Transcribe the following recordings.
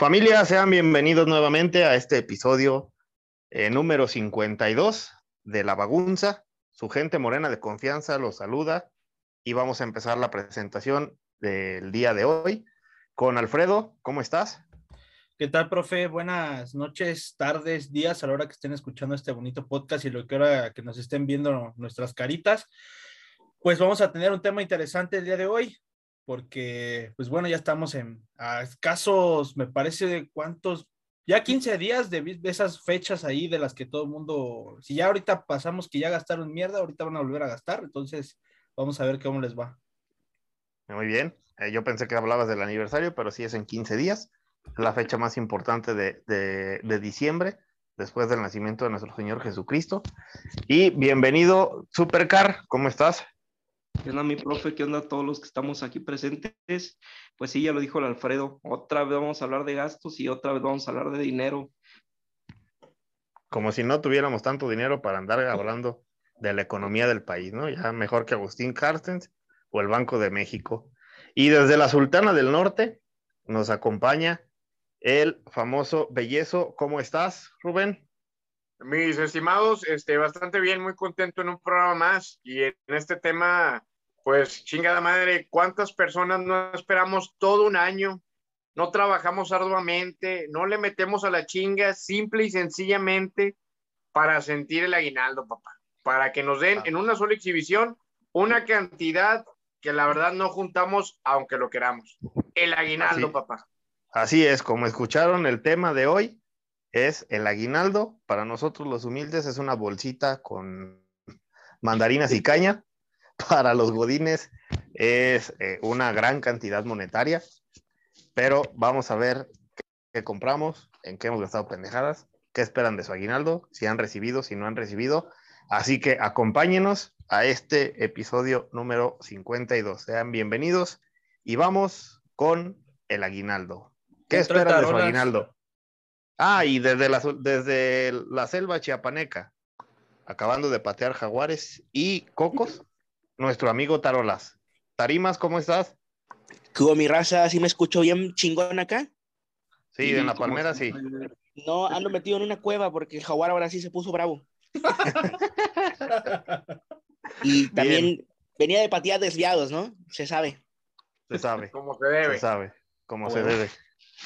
Familia, sean bienvenidos nuevamente a este episodio eh, número 52 de La Bagunza. Su gente morena de confianza los saluda y vamos a empezar la presentación del día de hoy con Alfredo. ¿Cómo estás? ¿Qué tal, profe? Buenas noches, tardes, días, a la hora que estén escuchando este bonito podcast y lo que ahora que nos estén viendo nuestras caritas. Pues vamos a tener un tema interesante el día de hoy porque, pues bueno, ya estamos en a escasos, me parece, de cuántos, ya 15 días de, esas fechas ahí de las que todo el mundo, si ya ahorita pasamos que ya gastaron mierda, ahorita van a volver a gastar, entonces vamos a ver cómo les va. Muy bien, eh, yo pensé que hablabas del aniversario, pero sí es en 15 días, la fecha más importante de, de diciembre, después del nacimiento de nuestro Señor Jesucristo. Y bienvenido, Supercar, ¿cómo estás? ¿Qué onda mi profe? ¿Qué onda todos los que estamos aquí presentes? Pues sí, ya lo dijo el Alfredo, otra vez vamos a hablar de gastos y otra vez vamos a hablar de dinero. Como si no tuviéramos tanto dinero para andar hablando de la economía del país, ¿no? Ya mejor que Agustín Carstens o el Banco de México. Y desde la Sultana del Norte nos acompaña el famoso Bellezo. ¿Cómo estás, Rubén? Mis estimados, este, bastante bien, muy contento en un programa más y en este tema pues chingada madre, ¿cuántas personas no esperamos todo un año? No trabajamos arduamente, no le metemos a la chinga, simple y sencillamente para sentir el aguinaldo, papá. Para que nos den en una sola exhibición una cantidad que la verdad no juntamos aunque lo queramos. El aguinaldo, papá. Así es, como escucharon el tema de hoy, es el aguinaldo. Para nosotros los humildes es una bolsita con mandarinas y caña para los godines es eh, una gran cantidad monetaria, pero vamos a ver qué, compramos, en qué hemos gastado pendejadas, qué esperan de su aguinaldo, si han recibido, si no han recibido. Así que acompáñenos a este episodio número 52. Sean bienvenidos y vamos con el aguinaldo. ¿Qué esperan de su aguinaldo? Ah, y desde la, desde la selva chiapaneca, acabando de patear jaguares y cocos, nuestro amigo Tarolas. Tarimas, ¿cómo estás? ¿Cómo mi raza? ¿Sí me escucho bien chingón acá? Sí, en la palmera sí. No, ando metido en una cueva porque el jaguar ahora sí se puso bravo. y también venía de patear desviados, ¿no? Se sabe. Se sabe. Como se debe. Se sabe, como se debe.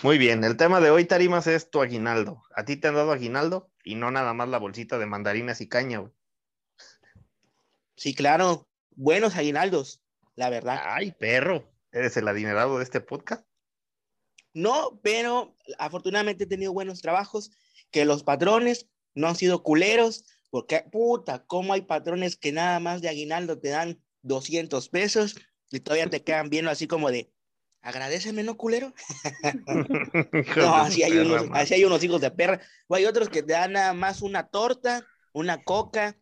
Muy bien, el tema de hoy, Tarimas, es tu aguinaldo. ¿A ti te han dado aguinaldo? Y no nada más la bolsita de mandarinas y caña, güey. Sí, claro buenos aguinaldos, la verdad. Ay, perro, ¿eres el adinerado de este podcast? No, pero afortunadamente he tenido buenos trabajos, que los patrones no han sido culeros, porque puta, ¿cómo hay patrones que nada más de aguinaldo te dan 200 pesos y todavía te quedan viendo así como de, agradeceme, ¿no, culero? no, así hay, unos, así hay unos hijos de perra. O hay otros que te dan nada más una torta, una coca,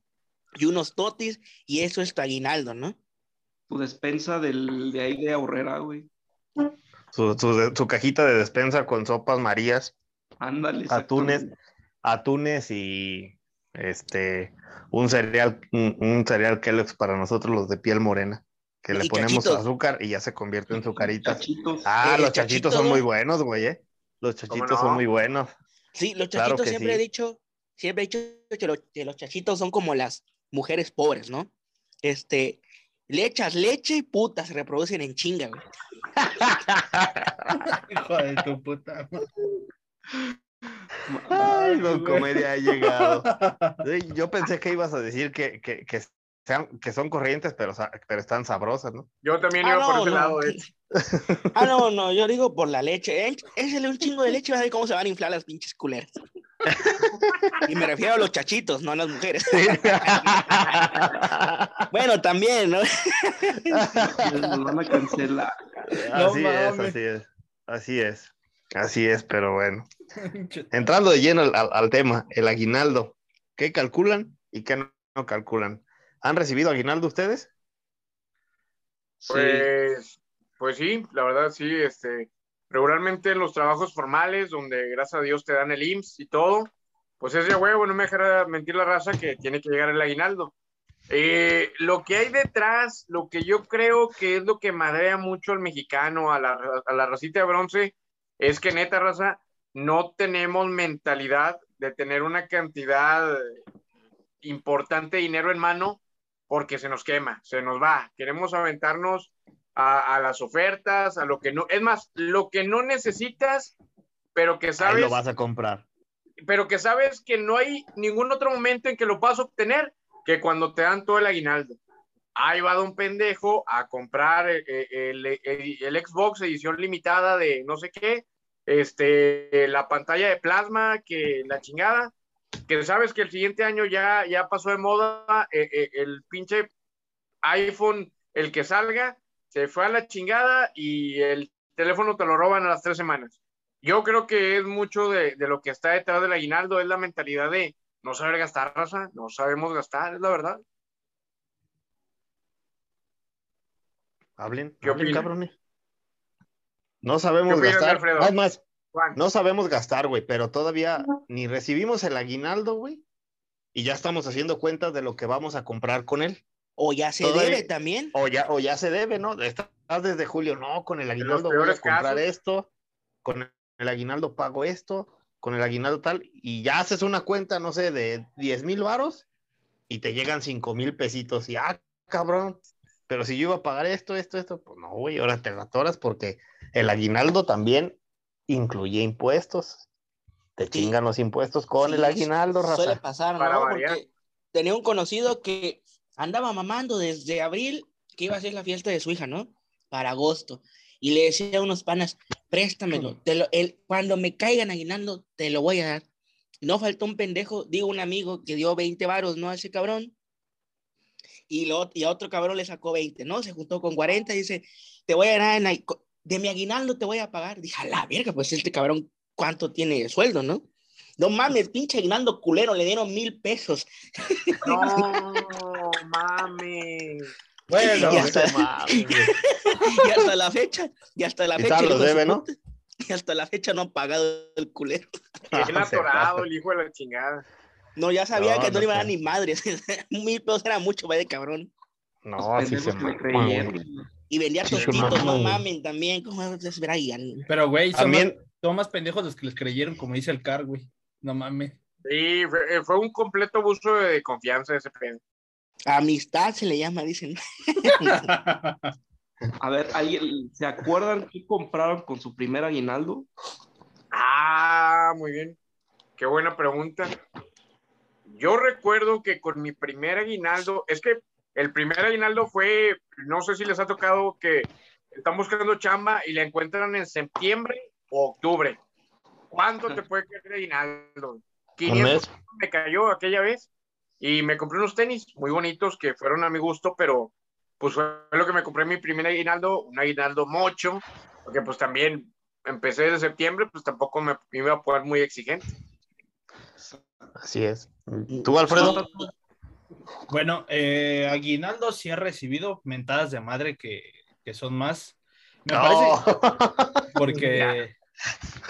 y unos totis, y eso es tu aguinaldo, ¿no? Tu despensa del, de ahí de ahorrera, güey. Su, cajita de despensa con sopas marías. Ándale. Atunes, atunes y este un cereal, un, cereal Kellogg's para nosotros los de piel morena. Que le ponemos azúcar y ya se convierte en sucaritas. Ah, los chachitos son muy buenos, güey, ¿eh? Los chachitos son muy buenos. Sí, los chachitos siempre he dicho, siempre he dicho que, que los chachitos son como las mujeres pobres, ¿no? Este, le echas leche y puta, se reproducen en chinga, güey. Hijo de tu puta. Ay, no, comedia ha llegado. Yo pensé que ibas a decir que, que, que, sean, que son corrientes, pero, pero están sabrosas, ¿no? Yo también iba ah, por ese lado, eh. Ah, no, no, yo digo por la leche. Échale un chingo de leche y vas a ver cómo se van a inflar las pinches culeras. Y me refiero a los chachitos, no a las mujeres. bueno, también, ¿no? Nos van a cancelar. Así No es, así es. Así es. Así es, pero bueno. Entrando de lleno al, al- al tema, el aguinaldo. ¿Qué calculan y qué no, no calculan? ¿Han recibido aguinaldo ustedes? Sí. Pues, pues sí, la verdad sí, este, regularmente en los trabajos formales, donde gracias a Dios te dan el IMSS y todo, pues es de huevo, no me dejará mentir la raza que tiene que llegar el aguinaldo. Eh, lo que hay detrás, lo que yo creo que es lo que madrea mucho al mexicano, a la, a la racita de bronce, es que neta raza, no tenemos mentalidad de tener una cantidad importante de dinero en mano porque se nos quema, se nos va. Queremos aventarnos a, a las ofertas, a lo que no, es más, lo que no necesitas, pero que Ahí sabes, lo vas a comprar. pero que sabes que no hay ningún otro momento en que lo puedas obtener que cuando te dan todo el aguinaldo. Ahí va de un pendejo a comprar el, el- el- el Xbox edición limitada de no sé qué, este, la pantalla de plasma, que la chingada, que sabes que el siguiente año ya, ya pasó de moda, eh, eh, el pinche iPhone, el que salga, se fue a la chingada y el teléfono te lo roban a las tres semanas. Yo creo que es mucho de, de lo que está detrás del aguinaldo, es la mentalidad de no saber gastar, raza, no sabemos gastar, es la verdad. Hablen, ¿Qué hablen, cabrones. No sabemos ¿Qué opinas, gastar. Alfredo? Es más, Juan, no sabemos gastar, güey, pero todavía ni recibimos el aguinaldo, güey. Y ya estamos haciendo cuentas de lo que vamos a comprar con él. O ya se Todavía- debe también. O ya, o ya se debe, ¿no? Estás desde julio, no, con el aguinaldo voy a comprar casos. esto, con el aguinaldo pago esto, con el aguinaldo tal, y ya haces una cuenta, no sé, de 10 mil varos y te llegan 5 mil pesitos y, ah, cabrón, pero si yo iba a pagar esto, esto, esto, pues no, güey, ahora te atoras porque el aguinaldo también incluye impuestos. Te Sí. chingan los impuestos con Sí, el aguinaldo, Suele raza. pasar, Para ¿no? variar. Porque tenía un conocido que andaba mamando desde abril que iba a ser la fiesta de su hija, ¿no? Para agosto. Y le decía a unos panas, préstamelo. Te lo, el, cuando me caigan aguinaldo, te lo voy a dar. No faltó un pendejo, digo un amigo que dio 20 varos, ¿no? A ese cabrón. Y, lo, y a otro cabrón le sacó 20, ¿no? Se juntó con 40 y dice, te voy a dar en de mi aguinaldo te voy a pagar. Dije, a la verga, pues este cabrón, ¿cuánto tiene de sueldo, no? No mames, pinche aguinaldo culero, le dieron mil pesos. no mames. Bueno, está. no mames. Y hasta la fecha, y hasta la Y fecha. el su debe, ¿no? Y hasta la fecha no ha pagado el culero. Bien Se atorado, el hijo de la chingada. No, ya sabía No, que no, no le iban a dar ni madres. mil pesos era mucho, vaya cabrón. No, así se Pendejos Y vendía Sí, tostitos, mamá, no mamen también. ¿Cómo ver ahí? pero güey, son, También, más, son más pendejos los que les creyeron, como dice el car, güey. No mames. Sí, fue, eh, fue un completo abuso de confianza ese pedo. Amistad se le llama, dicen. A ver, ¿alguien, ¿se acuerdan qué compraron con su primer aguinaldo? Ah, muy bien. Qué buena pregunta. Yo recuerdo que con mi primer aguinaldo, es que el primer aguinaldo fue, no sé si les ha tocado que están buscando chamba y la encuentran en septiembre o octubre. ¿Cuánto te puede caer de aguinaldo? un 500 mes. me cayó aquella vez y me compré unos tenis muy bonitos que fueron a mi gusto, pero pues fue lo que me compré mi primer aguinaldo, un aguinaldo mocho, porque pues también empecé desde septiembre, pues tampoco me me iba a poner muy exigente. Así es. ¿Tú, Alfredo? Bueno, eh, Aguinaldo sí ha recibido mentadas de madre que, que son más. Me parece porque,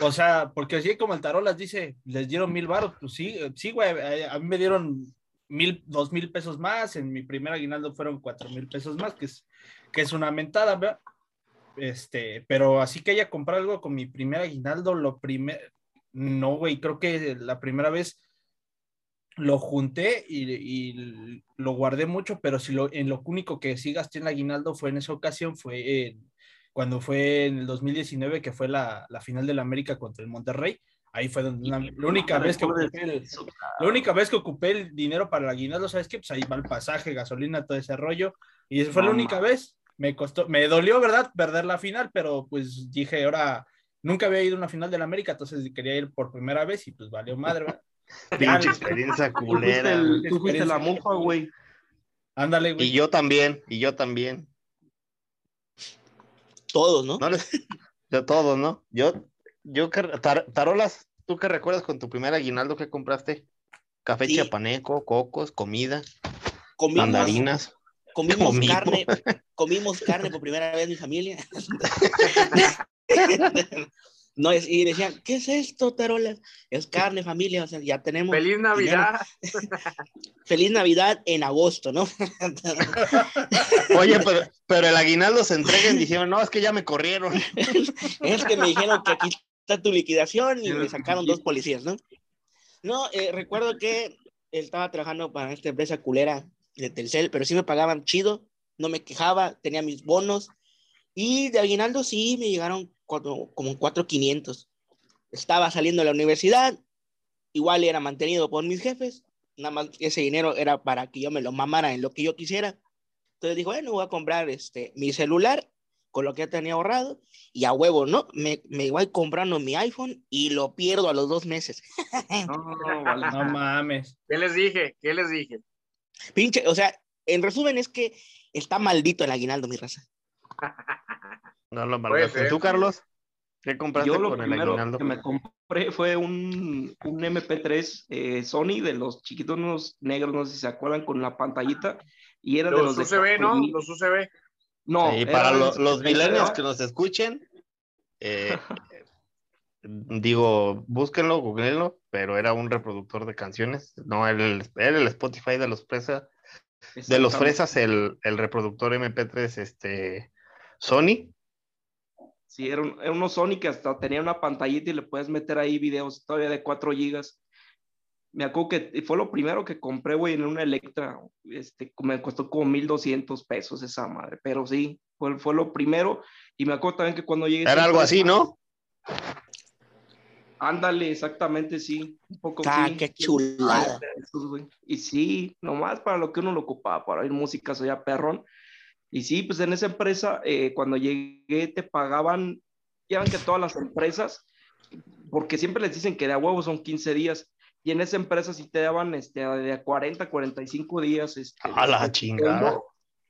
o sea, porque así como el Tarolas dice, les dieron mil baros, pues sí, sí, güey, a mí me dieron mil, dos mil pesos más, en mi primer aguinaldo fueron cuatro mil pesos más, que es, que es una mentada, ¿verdad? Este, pero así que haya comprado algo con mi primer aguinaldo, lo primer, no, güey, creo que la primera vez lo junté y, y lo guardé mucho, pero si lo, en lo único que sí gasté en aguinaldo fue en esa ocasión, fue en- cuando fue en el 2019, que fue la, la final del América contra el Monterrey. Ahí fue donde una- la única vez que ocupé el, la única vez que ocupé el dinero para el aguinaldo, ¿sabes qué? Pues ahí va el pasaje, gasolina, todo ese rollo. Y esa fue la No, única vez. Me costó, me dolió, ¿verdad? Perder la final, pero pues dije, ahora Nunca había ido a una final de la América, entonces quería ir por primera vez y pues valió madre. ¿verdad? Pinche experiencia Tú fuiste, culera. el- tú fuiste la mufa, güey. Ándale, güey. Y yo también, y yo también. Todos, ¿no? No les, de todos, ¿no? Yo, yo tar- tarolas, ¿tú qué recuerdas con tu primer aguinaldo que compraste? Café Sí. chiapaneco, cocos, comida, Comimos, mandarinas. comimos Comimos. carne, comimos carne por primera vez mi familia. No, es- y decían, ¿qué es esto, Tarolas? Es carne, familia, o sea, ya tenemos Feliz Navidad. feliz Navidad en agosto, ¿no? Oye, pero, pero el aguinaldo se entrega en diciembre. No, es que ya me corrieron. Es que me dijeron que aquí está tu liquidación y me sacaron dos policías, ¿no? No, eh, recuerdo que estaba trabajando para esta empresa culera de Telcel, pero sí me pagaban chido, no me quejaba, tenía mis bonos y de aguinaldo sí me llegaron cuatro- como 4,500. Estaba saliendo de la universidad, igual era mantenido por mis jefes, nada más ese dinero era para que yo me lo mamara en lo que yo quisiera. Entonces dijo, bueno, voy a comprar este, mi celular con lo que ya tenía ahorrado y a huevo, ¿no? Me, me voy comprando mi iPhone y lo pierdo a los dos meses. No, vale. No mames. ¿Qué les dije? ¿Qué les dije? Pinche, o sea, en resumen es que está maldito el aguinaldo, mi raza. No lo malgaste. ¿Tú, Carlos? ¿Qué compraste Yo lo con el primero aguinaldo? que me compré fue un, un MP3 eh, Sony de los chiquitos unos negros, no sé si se acuerdan, con la pantallita. Y era de Los los de UCB, ¿no? 4000. Los UCB. No, Sí, era para los los 30, millennials ¿no? que nos escuchen, eh, digo, búsquenlo, googleenlo, pero era un reproductor de canciones. No, era el, era el Spotify de los fresas, de los fresas, el, el reproductor MP3 este, Sony. Sí, era, un, era uno Sony que hasta tenía una pantallita y le puedes meter ahí videos todavía de 4 gigas. Me acuerdo que fue lo primero que compré, güey, en una Electra. Este, me costó como 1200 pesos esa madre, pero sí, fue, fue lo primero. Y me acuerdo también que cuando llegué. Era algo así, ¿no? Ándale, exactamente, sí. Un poco Ah, sí. qué chulada. Y sí, nomás para lo que uno lo ocupaba, para oír música, soy perrón. Y sí, pues en esa empresa, eh, cuando llegué, te pagaban, ya ven que todas las empresas, porque siempre les dicen que de a huevo son 15 días, y en esa empresa sí te daban este, de a 40, 45 días. Este, A la de chingada.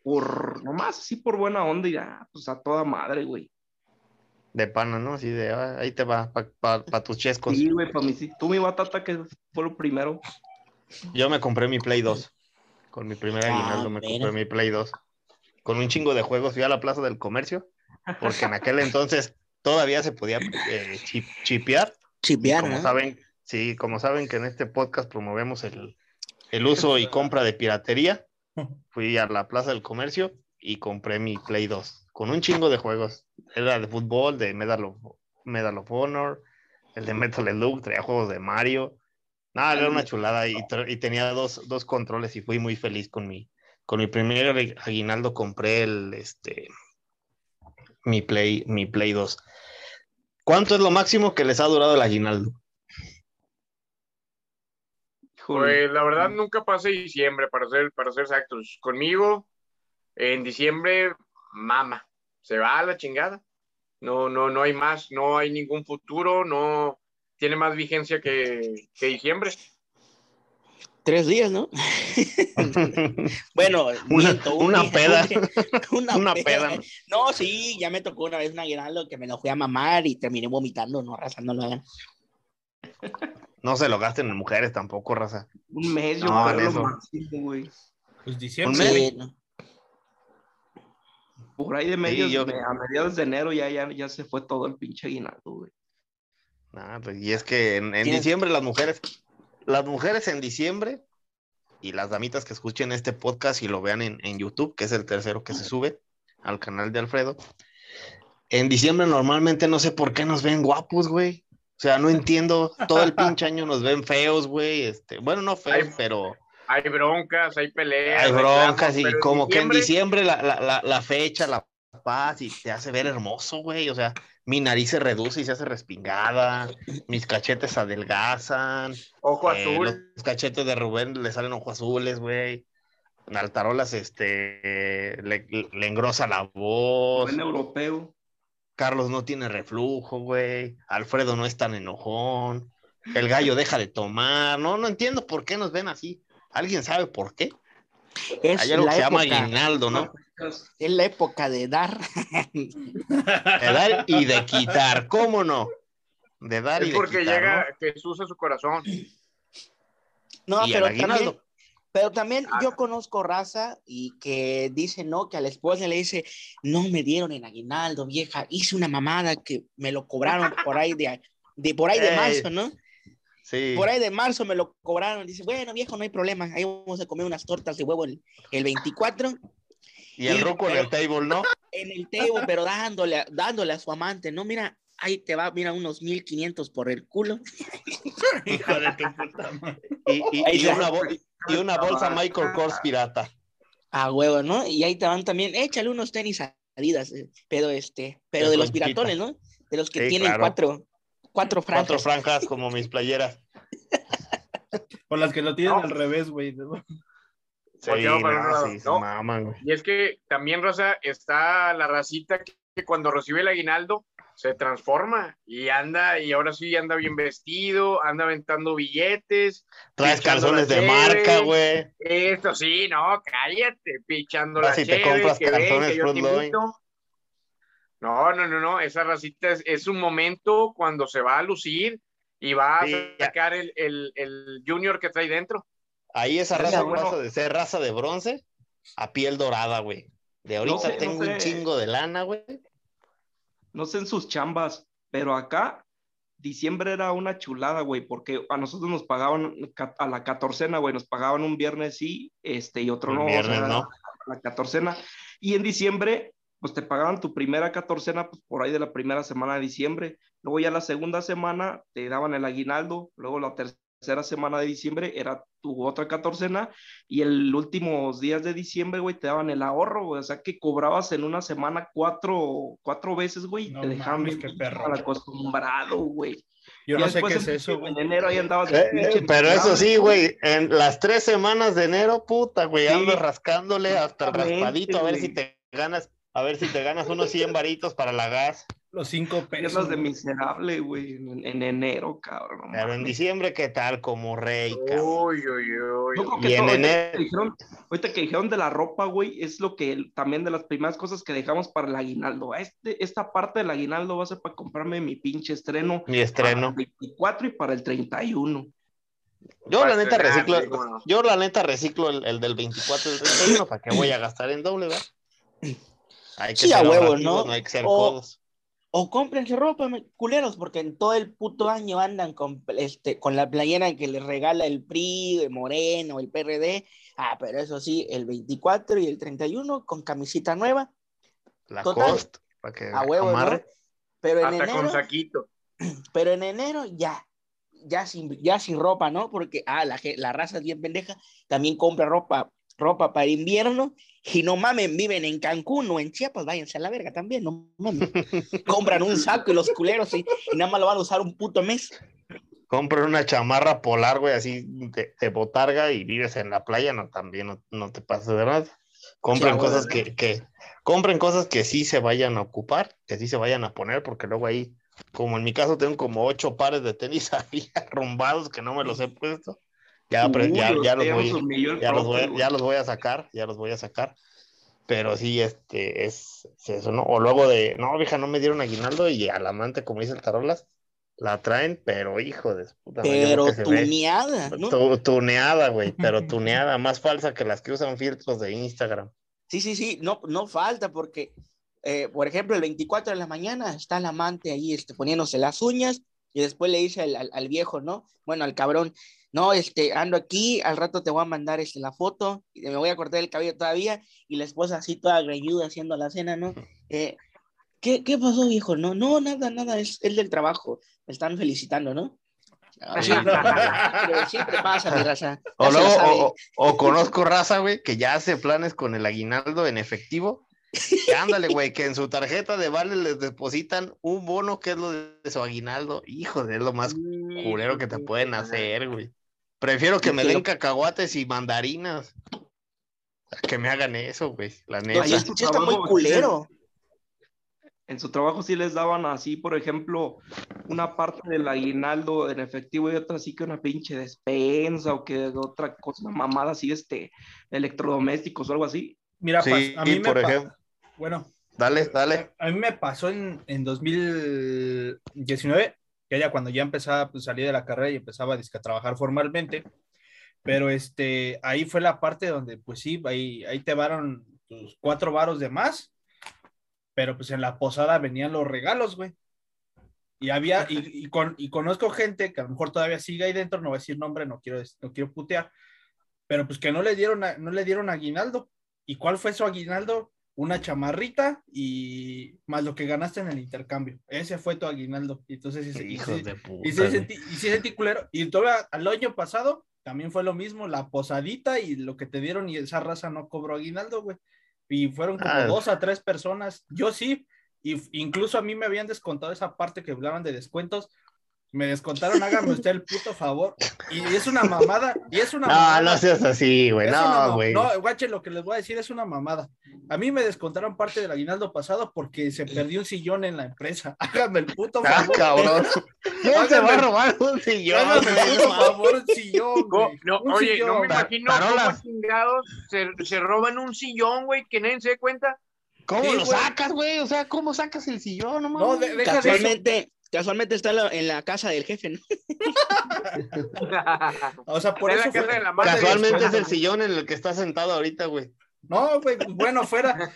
Por, nomás, sí, por buena onda, y ya, pues a toda madre, güey. De pana, ¿no? Así de, ah, ahí te va, para tus chescos. Sí, güey, para mí sí. Tú, mi batata, que fue lo primero. Yo me compré mi Play 2. Con mi primer Ah, aguinaldo me compré mi Play 2. Con un chingo de juegos. Fui a la Plaza del Comercio. Porque en aquel entonces todavía se podía eh, chip- chipear. Chipear, como ¿no? saben, sí, como saben que en este podcast promovemos el, el uso y compra de piratería, fui a la Plaza del Comercio y compré mi Play 2 con un chingo de juegos. Era de fútbol, de Medal of, Medal of Honor, el de Metal Slug, traía juegos de Mario. Nada, era una chulada y, y tenía dos, dos controles y fui muy feliz con mi, con mi primer agui- aguinaldo compré el, este, mi Play, mi Play 2. ¿Cuánto es lo máximo que les ha durado el aguinaldo? Pues la verdad nunca pasé diciembre, para ser, para ser exactos. Conmigo, en diciembre, mama, se va a la chingada. No, no, no hay más, no hay ningún futuro, no tiene más vigencia que, que diciembre. Tres días, ¿no? Bueno, Una- miento, un una día, peda. un día, una, Una peda. peda. No, sí, ya me tocó una vez un aguinaldo que me lo fui a mamar y terminé vomitando, no, raza, no lo hagan. No se lo gasten en mujeres tampoco, raza. Un mes, yo No, lo eso. máximo, güey. Pues Un diciembre. mes. güey. Sí, no. Por ahí de yo- de- a mediados de enero ya, ya, ya se fue todo el pinche aguinaldo, güey. Nah, pues, y es que en, diciembre las mujeres, las mujeres en diciembre y las damitas que escuchen este podcast y lo vean en, en YouTube, que es el tercero que se sube al canal de Alfredo, en diciembre normalmente no sé por qué nos ven guapos, güey. O sea, no entiendo, todo el pinche año nos ven feos, güey. Este, bueno, no feos, Ay, pero Hay broncas, hay peleas. hay broncas reclamos, y como que en diciembre, diciembre la, la, la, la fecha, la paz y te hace ver hermoso, güey. O sea, mi nariz se reduce y se hace respingada, mis cachetes se adelgazan, Ojo eh, azul. los cachetes de Rubén le salen ojos azules, güey. Altarolas, este, le, le engrosa la voz. Buen europeo. Carlos no tiene reflujo, güey. Alfredo no es tan enojón. El gallo deja de tomar. No, no entiendo por qué nos ven así. ¿Alguien sabe por qué? Es Hay algo la que se llama aguinaldo, ¿no? Es la época de dar. De dar y de quitar. ¿Cómo no? De dar y Es de porque quitar. llega ¿no? Jesús a su corazón. No, Y pero también, pero también Ah. yo conozco raza y que dice, no, que a la esposa le dice, no me dieron el aguinaldo, vieja, hice una mamada que me lo cobraron por ahí de, de por ahí de marzo, ¿no? Sí. Por ahí de marzo me lo cobraron. Dice, bueno, viejo, no hay problema, ahí vamos a comer unas tortas de huevo el, el 24 Y el roco en el table, ¿no? en el table, pero dándole, a- dándole a su amante, ¿no? Mira, ahí te va, mira, unos 1500 por el culo. Hijo de tu puta madre. Y, una, bol- y una bolsa Michael Kors pirata. A huevo, ¿no? Y ahí te van también, échale unos tenis Adidas, eh, pero este, pero De de los piratones, ¿no? De los que Sí, tienen claro. cuatro, cuatro franjas. Cuatro franjas como mis playeras. Con las que lo tienen No. al revés, güey. Y es que también, Raza, está la racita que, cuando recibe el aguinaldo se transforma y anda, y ahora sí anda bien vestido, anda aventando billetes. Traes calzones de marca, güey. Esto sí, no, cállate, pichando la si te cheve, compras que ven, calzones que yo te invito. No, no, no, no, esa racita es, es un momento cuando se va a lucir y va a Sí, sacar el, el, el junior que trae dentro. Ahí esa Mira, raza bueno. pasa de ser raza de bronce a piel dorada, güey. De ahorita sé, no tengo un chingo de lana, güey. no sé en sus chambas, pero acá diciembre era una chulada, güey, porque a nosotros nos pagaban a la catorcena, güey, nos pagaban un viernes sí, este, y otro no, o viernes, sea, ¿no? a la catorcena, y en diciembre, pues te pagaban tu primera catorcena, pues por ahí de la primera semana de diciembre, luego ya la segunda semana te daban el aguinaldo, luego la tercera semana de diciembre era tu otra catorcena, y el últimos días de diciembre, güey, te daban el ahorro, güey, o sea que cobrabas en una semana cuatro, cuatro veces, güey, y No te dejaban mames, bien perro. mal acostumbrado, güey. Yo Ya no sé qué es eso, güey. En enero ahí andabas Eh, eh, pero eso sí, güey, en las tres semanas de enero, puta, güey, Sí. ando rascándole hasta raspadito a ver si te ganas, a ver si te ganas unos 100 varitos para la gas. Los cinco pesos. De miserable, güey, en, en enero, cabrón. no Pero en diciembre, ¿qué tal? Como rey, cabrón. Uy, uy, uy. Y que en todo, ahorita, enero- que dijeron, ahorita que dijeron de la ropa, güey, es lo que también de las primeras cosas que dejamos para el aguinaldo. Este, esta parte del aguinaldo va a ser para comprarme mi pinche estreno. Mi estreno. Para el 24 y para el 31. Yo la neta reciclo, no. yo la neta reciclo el, el del 24 y el 31, ¿para qué voy a gastar en doble, verdad? Hay que Sí, a huevo, ahorrativos, ¿no? hay que ser O- codos. O cómprense ropa, culeros, porque en todo el puto año andan con, este, con la playera que les regala el PRI, el Moreno, el PRD. Ah, pero eso sí, el 24 y el 31 con camisita nueva, La total. cost, para que a huevo. Pero en Hasta enero, con saquito. pero en enero ya, ya sin, ya sin ropa, ¿no? Porque, ah, la, la raza es bien pendeja, también compra ropa, ropa para invierno, y no mamen, viven en Cancún o en Chiapas, váyanse a la verga también, no mames. Compran un saco y los culeros y, y nada más lo van a usar un puto mes. Compra una chamarra polar, güey, así de, de botarga y vives en la playa, no, también no, no te pases de verdad. Compren Sí, cosas que, que, compren cosas que sí se vayan a ocupar, que sí se vayan a poner, porque luego ahí, como en mi caso, tengo como ocho pares de tenis ahí arrumbados que no me los he puesto. Ya, pero Uy, ya, ya los voy, ya los voy, ya los voy a sacar, ya los voy a sacar. Pero sí, este, es, es eso, ¿no? O luego de, no, vieja, no me dieron aguinaldo y al amante, como dice el tarolas, la traen, pero hijo de puta Pero ve tuneada, ¿no? tu- tuneada, güey, pero tuneada, más falsa que las que usan filtros de Instagram. Sí, sí, sí, no, no falta porque, eh, por ejemplo, el 24 de la mañana está el amante ahí este, poniéndose las uñas y después le dice al, al- al viejo, ¿no? Bueno, al cabrón, no, este, ando aquí, al rato te voy a mandar este, la foto y me voy a cortar el cabello todavía y la esposa así toda greñuda haciendo la cena, ¿no? Eh, ¿qué, ¿Qué pasó, viejo? No, no, nada, nada, es, es del trabajo, me están felicitando, ¿no? Ah, siempre, siempre, siempre pasa, mi raza. O luego, o, o- conozco raza, güey, que ya hace planes con el aguinaldo en efectivo. Ándale, güey, que en su tarjeta de vale les depositan un bono que es lo de su aguinaldo. Hijo de es lo más culero que te pueden hacer, güey. Prefiero que me den lo- cacahuates y mandarinas. a Que me hagan eso, güey. La neta. Ahí sí está muy culero. en su trabajo sí les daban así, por ejemplo, una parte del aguinaldo en efectivo y otra así que una pinche despensa o que otra cosa, una mamada así, este, electrodomésticos o algo así. Mira, Sí, a mí por me ejemplo. Bueno, Dale, dale. a mí me pasó en, en 2019, que ya cuando ya empezaba, pues salí de la carrera y empezaba a trabajar formalmente, pero este, ahí fue la parte donde, pues sí, ahí, ahí te varon tus cuatro varos de más, pero pues en la posada venían los regalos, güey. Y había, y, y con, y conozco gente que a lo mejor todavía sigue ahí dentro, no voy a decir nombre, no quiero, no quiero putear, pero pues que no le dieron, no le dieron aguinaldo. ¿Y cuál fue su aguinaldo? Una chamarrita y más lo que ganaste en el intercambio. Ese fue tu aguinaldo. Y entonces, y, y de puta. y sentí, y sentí culero. Y todavía al año pasado también fue lo mismo, la posadita y lo que te dieron y esa raza no cobró aguinaldo, güey. Y fueron como Ah. dos a tres personas. Yo sí, y incluso a mí me habían descontado esa parte que hablaban de descuentos. Me descontaron, hágame usted el puto favor. Y es una mamada, y es una No, mamada. no seas así, güey. No, güey. No, guache, lo que les voy a decir es una mamada. A mí me descontaron parte del aguinaldo pasado porque se perdió un sillón en la empresa. Hágame el puto Ah, favor. cabrón. ¿Quién se va a robar un sillón, Hágame el favor, un sillón, güey. no, Un oye, no me imagino cómo chingados se, se roban un sillón, güey, que nadie se dé cuenta. ¿Cómo Sí, lo sacas, güey? O sea, ¿cómo sacas el sillón? No, No, mames. de- deja de eso. Casualmente, casualmente está en la, en la casa del jefe, ¿no? O sea, por eso fue- la. Casualmente es el sillón en el que está sentado ahorita, güey. No, güey, pues, bueno, fuera.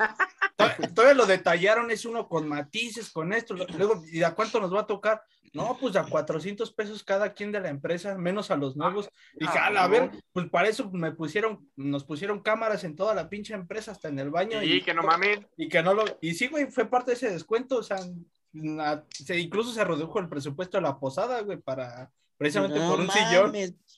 To- Todavía lo detallaron, es uno con matices, con esto. Luego, ¿y a cuánto nos va a tocar? No, pues a 400 pesos cada quien de la empresa, menos a los nuevos. Dije, ah, "Ala, a ver, pues para eso me pusieron, nos pusieron cámaras en toda la pinche empresa, hasta en el baño. Y que no mames. y que no lo, y sí, güey, fue parte de ese descuento, o sea, se, incluso se redujo el presupuesto de la posada, güey, para, precisamente No por un sillón.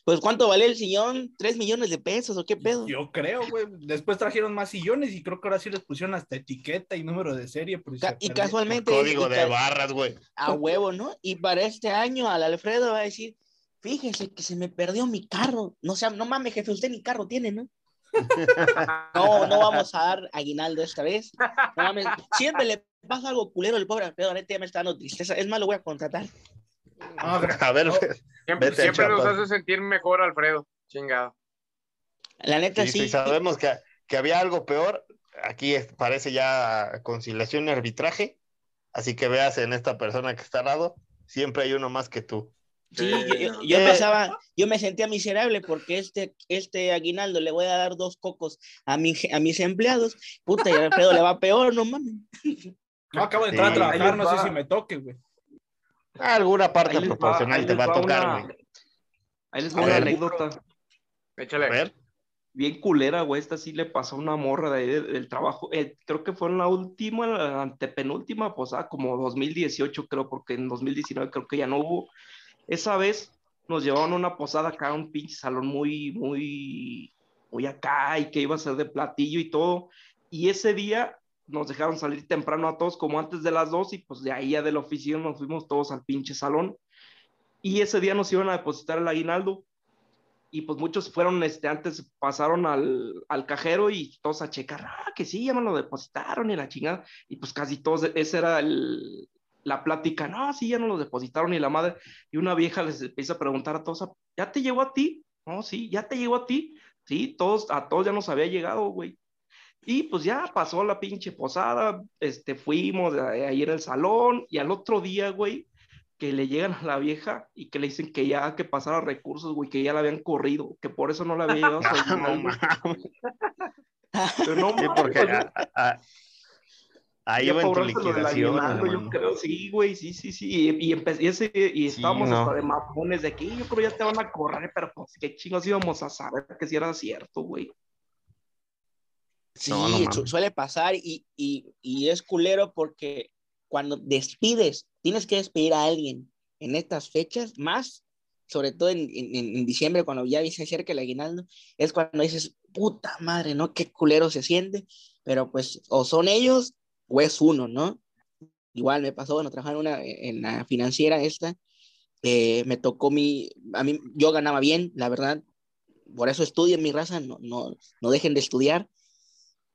Pues ¿cuánto vale el sillón? ¿Tres millones de pesos o qué pedo? Yo creo, güey. Después trajeron más sillones y creo que ahora sí les pusieron hasta etiqueta y número de serie. por si Ca- se y casualmente Código y de barras, güey. a huevo, ¿no? Y para este año al Alfredo va a decir, fíjese que se me perdió mi carro. No sea, no mames, jefe, usted ni carro tiene, ¿no? No, no vamos a dar aguinaldo esta vez. No mames, siempre le pasa algo culero al pobre Alfredo, ahorita ya me está dando tristeza. Es más, lo voy a contratar. A ver, no, Siempre, nos hace sentir mejor, Alfredo. Chingado. La neta sí, sí. sí, sabemos que, que había algo peor. Aquí es- parece ya conciliación y arbitraje. Así que veas en esta persona que está al lado, siempre hay uno más que tú. Sí, yo, yo- yo Eh. pasaba, yo me sentía miserable porque este, este aguinaldo le voy a dar dos cocos a, mi, a mis empleados. Puta, y a Alfredo le va peor, no mames. no, acabo de entrar Sí. a trabajar, no sé si me toque, güey. Alguna parte va- proporcional te va a tocar, güey. Ahí les A va una ver. anécdota Échale. A ver. bien culera, güey. Esta sí le pasó a una morra de ahí del, del trabajo. Eh, creo que fue en la última, la antepenúltima posada, como 2018, creo, porque en 2019 creo que ya no hubo. Esa vez nos llevaron a una posada acá, un pinche salón muy, muy, muy acá y que iba a ser de platillo y todo. Y ese día nos dejaron salir temprano a todos, como antes de las dos, y pues de ahí ya de la oficina nos fuimos todos al pinche salón. Y ese día nos iban a depositar el aguinaldo y pues muchos fueron, este, antes pasaron al, al cajero y todos a checar, ah, que sí, ya me lo depositaron y la chingada, y pues casi todos, esa era el, la plática, no, sí, ya no lo depositaron y la madre, y una vieja les empieza a preguntar a todos, ¿ya te llegó a ti? No, sí, ¿ya te llegó a ti? Sí, todos, a todos ya nos había llegado, güey. Y pues ya pasó la pinche posada, este, fuimos eh, ahí en el salón, y al otro día, güey, que le llegan a la vieja y que le dicen que ya que pasara recursos, güey, que ya la habían corrido, que por eso no le había llegado No no, Sí, mames, porque a- a- a- ahí ya iba en tu cobrarse lo del liquidación, aguinaldo, yo creo, sí, güey, sí, sí, sí, y, y, y ese, y Sí, estábamos no. hasta de mamones de aquí, yo creo ya te van a correr, pero pues qué chingos íbamos a saber que si era cierto, güey. Sí, No, no su- mames. suele pasar y, y, y es culero porque cuando despides, tienes que despedir a alguien en estas fechas, más sobre todo en, en, en diciembre, cuando ya se acerca el aguinaldo, es cuando dices, puta madre, ¿no? Qué culero se siente, pero pues o son ellos o es uno, ¿no? Igual me pasó, bueno, trabajaba en, en la financiera esta, eh, me tocó mi, a mí, yo ganaba bien, la verdad, por eso estudien mi raza, no, no, no dejen de estudiar,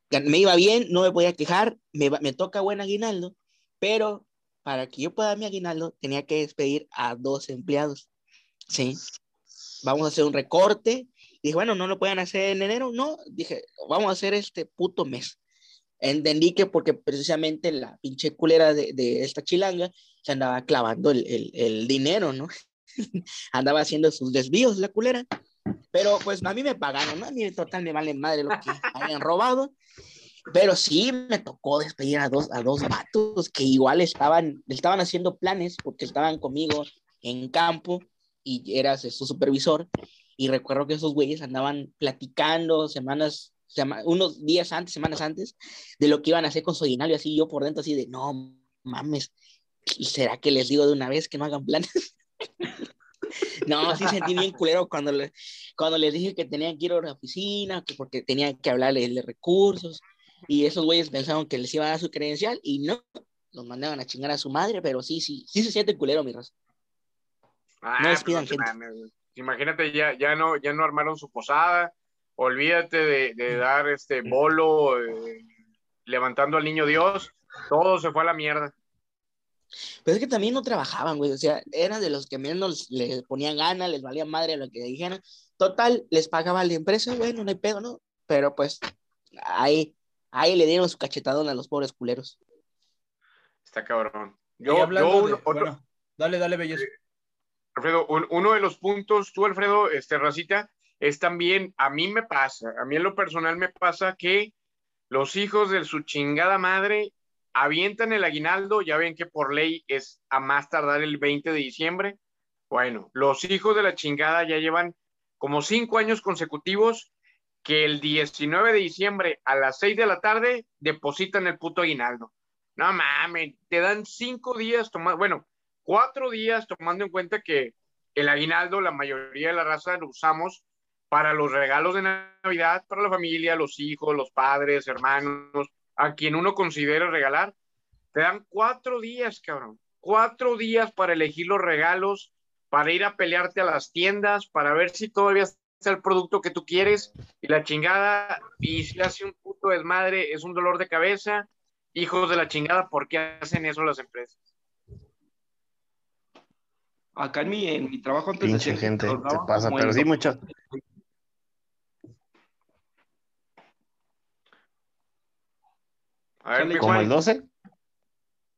me iba bien, no me podía quejar, me, me toca buen aguinaldo, pero para que yo pueda mi aguinaldo tenía que despedir a dos empleados. Sí. Vamos a hacer un recorte. Dije, bueno, no lo pueden hacer en enero. No, dije, vamos a hacer este puto mes. Entendí que porque precisamente la pinche culera de, de esta chilanga se andaba clavando el, el, el dinero, ¿no? andaba haciendo sus desvíos la culera. Pero pues a mí me pagaron, ¿no? A mí total me vale madre lo que hayan robado. Pero sí me tocó despedir a dos, a dos vatos que igual estaban, estaban haciendo planes porque estaban conmigo en campo y eras su supervisor. Y recuerdo que esos güeyes andaban platicando semanas, unos días antes, semanas antes, de lo que iban a hacer con su dinero. Así yo por dentro, así de no mames, ¿será que les digo de una vez que no hagan planes? no, sí sentí bien culero cuando, le, cuando les dije que tenían que ir a la oficina, que porque tenían que hablarles de recursos y esos güeyes pensaron que les iba a dar su credencial y no, los mandaban a chingar a su madre, pero sí, sí, sí se siente culero, mi raza. Ah, no despidan pues, gente. Imagínate, ya, ya, no, ya no armaron su posada, olvídate de, de dar este bolo eh, levantando al niño Dios, todo se fue a la mierda. Pero es que también no trabajaban, güey, o sea, eran de los que menos les ponían ganas, les valía madre lo que dijeran. Total, les pagaba la empresa, bueno, no hay pedo, ¿no? Pero pues ahí Ahí le dieron su cachetadón a los pobres culeros. Está cabrón. Yo, yo bueno, dale, dale, bellos. Alfredo, uno de los puntos, tú, Alfredo, este, Racita, es también, a mí me pasa, a mí en lo personal me pasa que los hijos de su chingada madre avientan el aguinaldo, ya ven que por ley es a más tardar el 20 de diciembre. Bueno, los hijos de la chingada ya llevan como cinco años consecutivos que el 19 de diciembre a las 6 de la tarde depositan el puto aguinaldo. No mames, te dan cinco días tomando, bueno, cuatro días tomando en cuenta que el aguinaldo, la mayoría de la raza lo usamos para los regalos de Navidad, para la familia, los hijos, los padres, hermanos, a quien uno considere regalar. Te dan cuatro días, cabrón. Cuatro días para elegir los regalos, para ir a pelearte a las tiendas, para ver si todavía el producto que tú quieres y la chingada, y si hace un puto desmadre, es un dolor de cabeza. Hijos de la chingada, ¿por qué hacen eso las empresas? Acá en mi, en mi trabajo antes Pinche gente, se pasa, pero sí mucho. A ver, ¿Como el 12?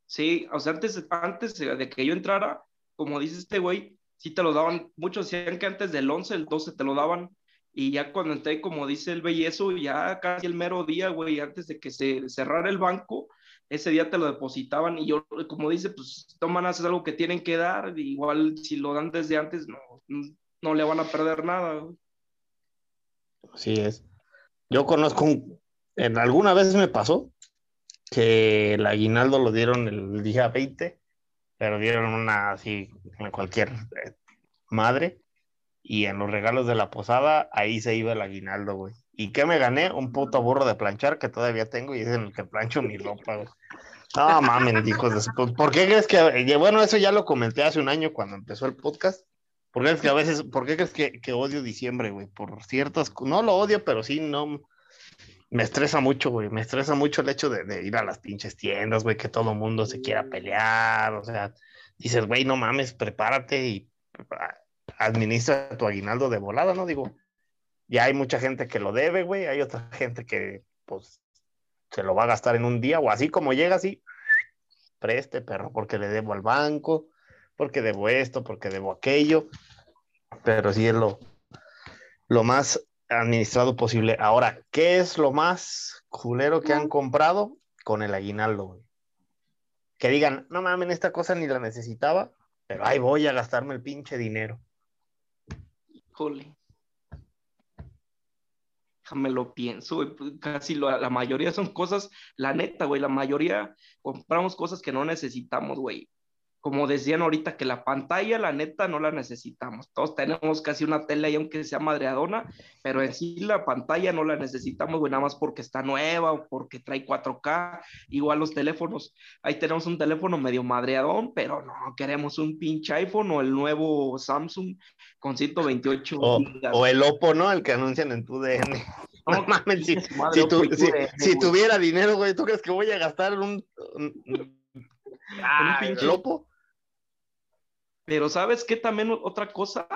Sí, o sea, antes, antes de que yo entrara, como dice este güey, sí te lo daban, muchos decían que antes del 11, el 12 te lo daban, y ya cuando entré, como dice el bellezo, ya casi el mero día, güey, antes de que se cerrara el banco, ese día te lo depositaban, y yo, como dice, pues toman, haces algo que tienen que dar, igual si lo dan desde antes, no, no le van a perder nada. Así es. Yo conozco, en alguna vez me pasó que el aguinaldo lo dieron el día 20 pero dieron una así, cualquier eh, madre. Y en los regalos de la posada, ahí se iba el aguinaldo, güey. ¿Y qué me gané? Un puto burro de planchar que todavía tengo y es en el que plancho mi ropa, güey. No mames, hijos de ¿Por qué crees que.? Bueno, eso ya lo comenté hace un año cuando empezó el podcast. ¿Por qué crees que a veces. ¿Por qué crees que, que odio diciembre, güey? Por ciertas. No lo odio, pero sí no me estresa mucho, güey. Me estresa mucho el hecho de, ir a las pinches tiendas, güey, que todo mundo se quiera pelear. O sea, dices, güey, no mames, prepárate y administra tu aguinaldo de volada, ¿no? Digo, ya hay mucha gente que lo debe, güey. Hay otra gente que, pues, se lo va a gastar en un día o así como llega, así, preste, perro, porque le debo al banco, porque debo esto, porque debo aquello. Pero sí es lo, lo más administrado posible. Ahora, ¿qué es lo más culero que han comprado con el aguinaldo? Que digan, no mames, esta cosa ni la necesitaba, pero ahí voy a gastarme el pinche dinero. Híjole. Déjame lo pienso, pues, casi la mayoría son cosas, la neta, güey, la mayoría compramos cosas que no necesitamos, güey como decían ahorita, que la pantalla, la neta, no la necesitamos. Todos tenemos casi una tele ahí, aunque sea madreadona, pero en sí la pantalla no la necesitamos, güey, nada más porque está nueva o porque trae 4K. Igual los teléfonos, ahí tenemos un teléfono medio madreadón, pero no queremos un pinche iPhone o el nuevo Samsung con 128 o, o el Oppo, ¿no? El que anuncian en tu DN. No, mames, si, si, tuviera dinero, güey, ¿tú crees que voy a gastar un Ah, pinche- Lopo. Pero ¿sabes qué? También otra cosa,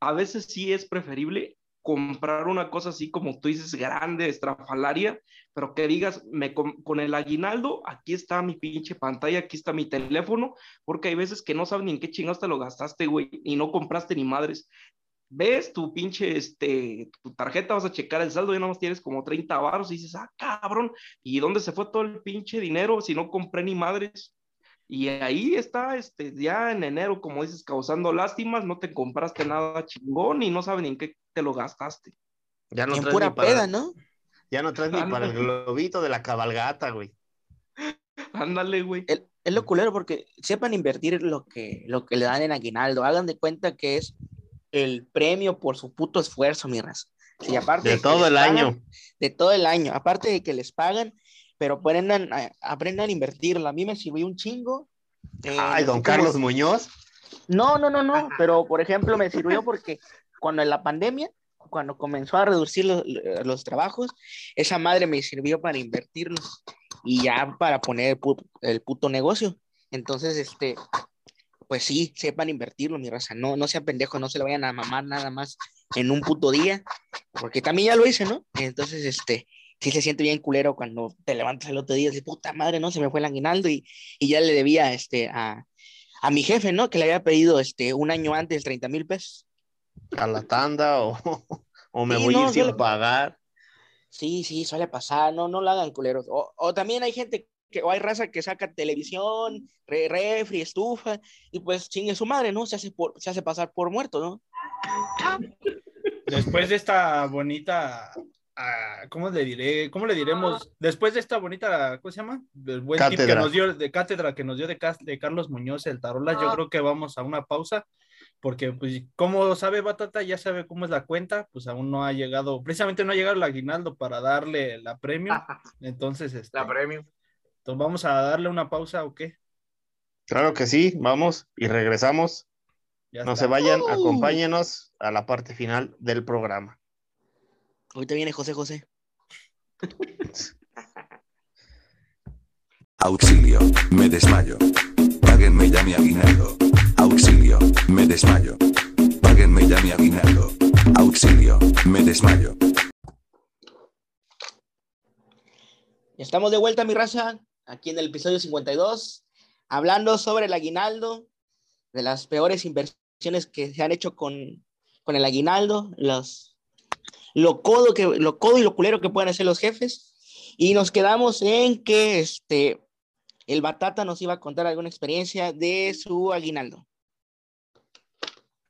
a veces sí es preferible comprar una cosa así como tú dices, grande, estrafalaria, pero que digas, me con el aguinaldo, aquí está mi pinche pantalla, aquí está mi teléfono, porque hay veces que no sabes ni en qué chingados te lo gastaste, güey, y no compraste ni madres. Ves tu pinche, este, tu tarjeta, vas a checar el saldo y nada más tienes como 30 baros y dices, ah, cabrón, ¿y dónde se fue todo el pinche dinero si no compré ni madres? Y ahí está, este, ya en enero, como dices, causando lástimas, no te compraste nada chingón y no saben ni en qué te lo gastaste. Ya no en traes pura ni para, peda, ¿no? Ya no traes ni Ah, para el globito de la cabalgata, güey. Ándale, güey. Es lo culero porque sepan invertir lo que, lo que le dan en aguinaldo. Hagan de cuenta que es el premio por su puto esfuerzo, mi raza. Y aparte De todo el pagan- año. De todo el año. Aparte de que les pagan, pero aprendan a, aprendan a invertirlo. A mí me sirvió un chingo. eh, Ay, don como- Carlos Muñoz. No, no, no, no, pero por ejemplo me sirvió porque cuando en la pandemia, cuando comenzó a reducir los, los trabajos, esa madre me sirvió para invertirlos y ya para poner el, pu- el puto negocio. Entonces, este, pues sí, sepan invertirlo, mi raza, no, no sean pendejos, no se lo vayan a mamar nada más en un puto día, porque también ya lo hice, ¿no? Entonces, este, sí se siente bien culero cuando te levantas el otro día y dices, puta madre, no, se me fue el aguinaldo y, y ya le debía, este, a, a mi jefe, ¿no? Que le había pedido este, un año antes 30 mil pesos. A la tanda o, o me Sí, voy a ir sin suele- pagar. Sí, sí, suele pasar, no, no lo hagan culeros. O, o también hay gente que, o hay raza que saca televisión, re- refri, estufa, y pues chingue su madre, ¿no? Se hace, por, se hace pasar por muerto, ¿no? Después de esta bonita, ah, ¿cómo le diré? ¿Cómo le diremos? Después de esta bonita, ¿cómo se llama? Del buen tip que Cátedra. nos dio, de cátedra que nos dio de, Carlos Muñoz, el Tarolas, yo creo que vamos a una pausa, porque pues como sabe Batata, ya sabe cómo es la cuenta, pues aún no ha llegado, precisamente no ha llegado el aguinaldo para darle la premio, entonces, este, La premio. entonces vamos a darle una pausa o qué? Claro que sí, vamos y regresamos. Ya No está. se vayan, Uh. acompáñenos a la parte final del programa. Ahorita viene José José. Auxilio, me desmayo. Páguenme ya mi aguinaldo. Auxilio, me desmayo. Páguenme ya mi aguinaldo. Auxilio, me desmayo. Estamos de vuelta, mi raza, aquí en el episodio 52, hablando sobre el aguinaldo, de las peores inversiones que se han hecho con, con el aguinaldo, los, lo, codo que, lo codo y lo culero que pueden hacer los jefes. Y nos quedamos en que este, el Batata nos iba a contar alguna experiencia de su aguinaldo.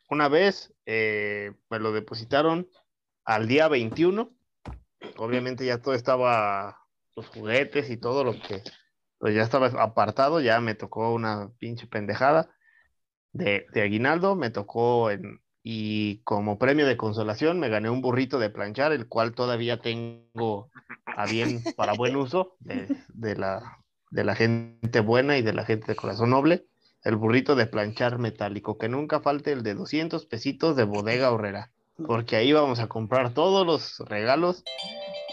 Una vez eh, me lo depositaron al día 21. Obviamente ya todo estaba, los juguetes y todo lo que, pues ya estaba apartado, ya me tocó una pinche pendejada de, de aguinaldo, me tocó en, y como premio de consolación me gané un burrito de planchar, el cual todavía tengo a bien para buen uso de, de la, de la gente buena y de la gente de corazón noble el burrito de planchar metálico, que nunca falte el de 200 pesitos de bodega horrera, porque ahí vamos a comprar todos los regalos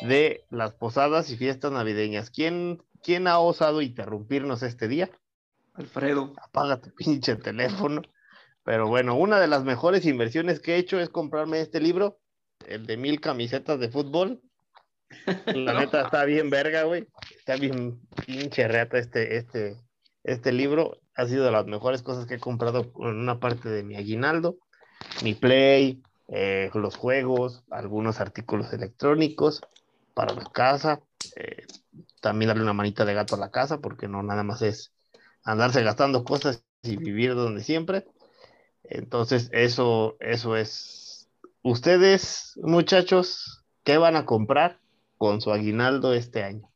de las posadas y fiestas navideñas. ¿Quién, quién ha osado interrumpirnos este día? Alfredo. Apaga tu pinche teléfono. Pero bueno, una de las mejores inversiones que he hecho es comprarme este libro, el de mil camisetas de fútbol. La neta está bien verga, güey. Está bien pinche reata este, este, este libro. Ha sido de las mejores cosas que he comprado en una parte de mi aguinaldo. Mi Play, eh, los juegos, algunos artículos electrónicos para la casa. eh, también darle una manita de gato a la casa, porque no nada más es andarse gastando cosas y vivir donde siempre. Entonces, eso, eso es. Ustedes, muchachos, ¿qué van a comprar con su aguinaldo este año?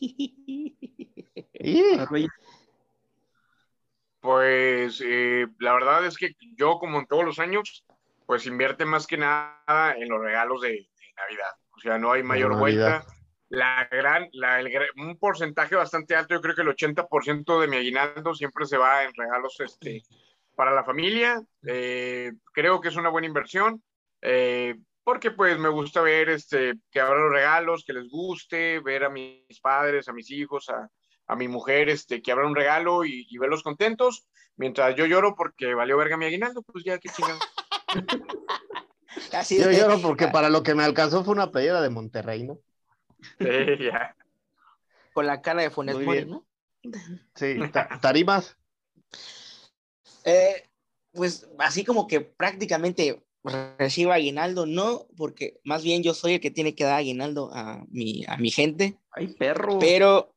Pues eh, la verdad es que yo, como en todos los años, pues invierte más que nada en los regalos de, de Navidad. O sea, no hay mayor vuelta. La gran, la, el un porcentaje bastante alto, yo creo que el 80% de mi aguinaldo siempre se va en regalos este, para la familia. Eh, creo que es una buena inversión. eh, porque pues me gusta ver este, que abran los regalos, que les guste, ver a mis padres, a mis hijos, a, a mi mujer este, que abra un regalo y, y verlos contentos, mientras yo lloro porque valió verga mi aguinaldo, pues ya, qué chingado. Así Yo lloro porque para lo que me alcanzó fue una playera de Monterrey, ¿no? Sí, ya. con la cara de Funes Mori. ¿no? Sí, ta- tarimas. Eh, pues así como que prácticamente recibo aguinaldo, no, porque más bien yo soy el que tiene que dar aguinaldo a mi, a mi gente, Ay, perro. pero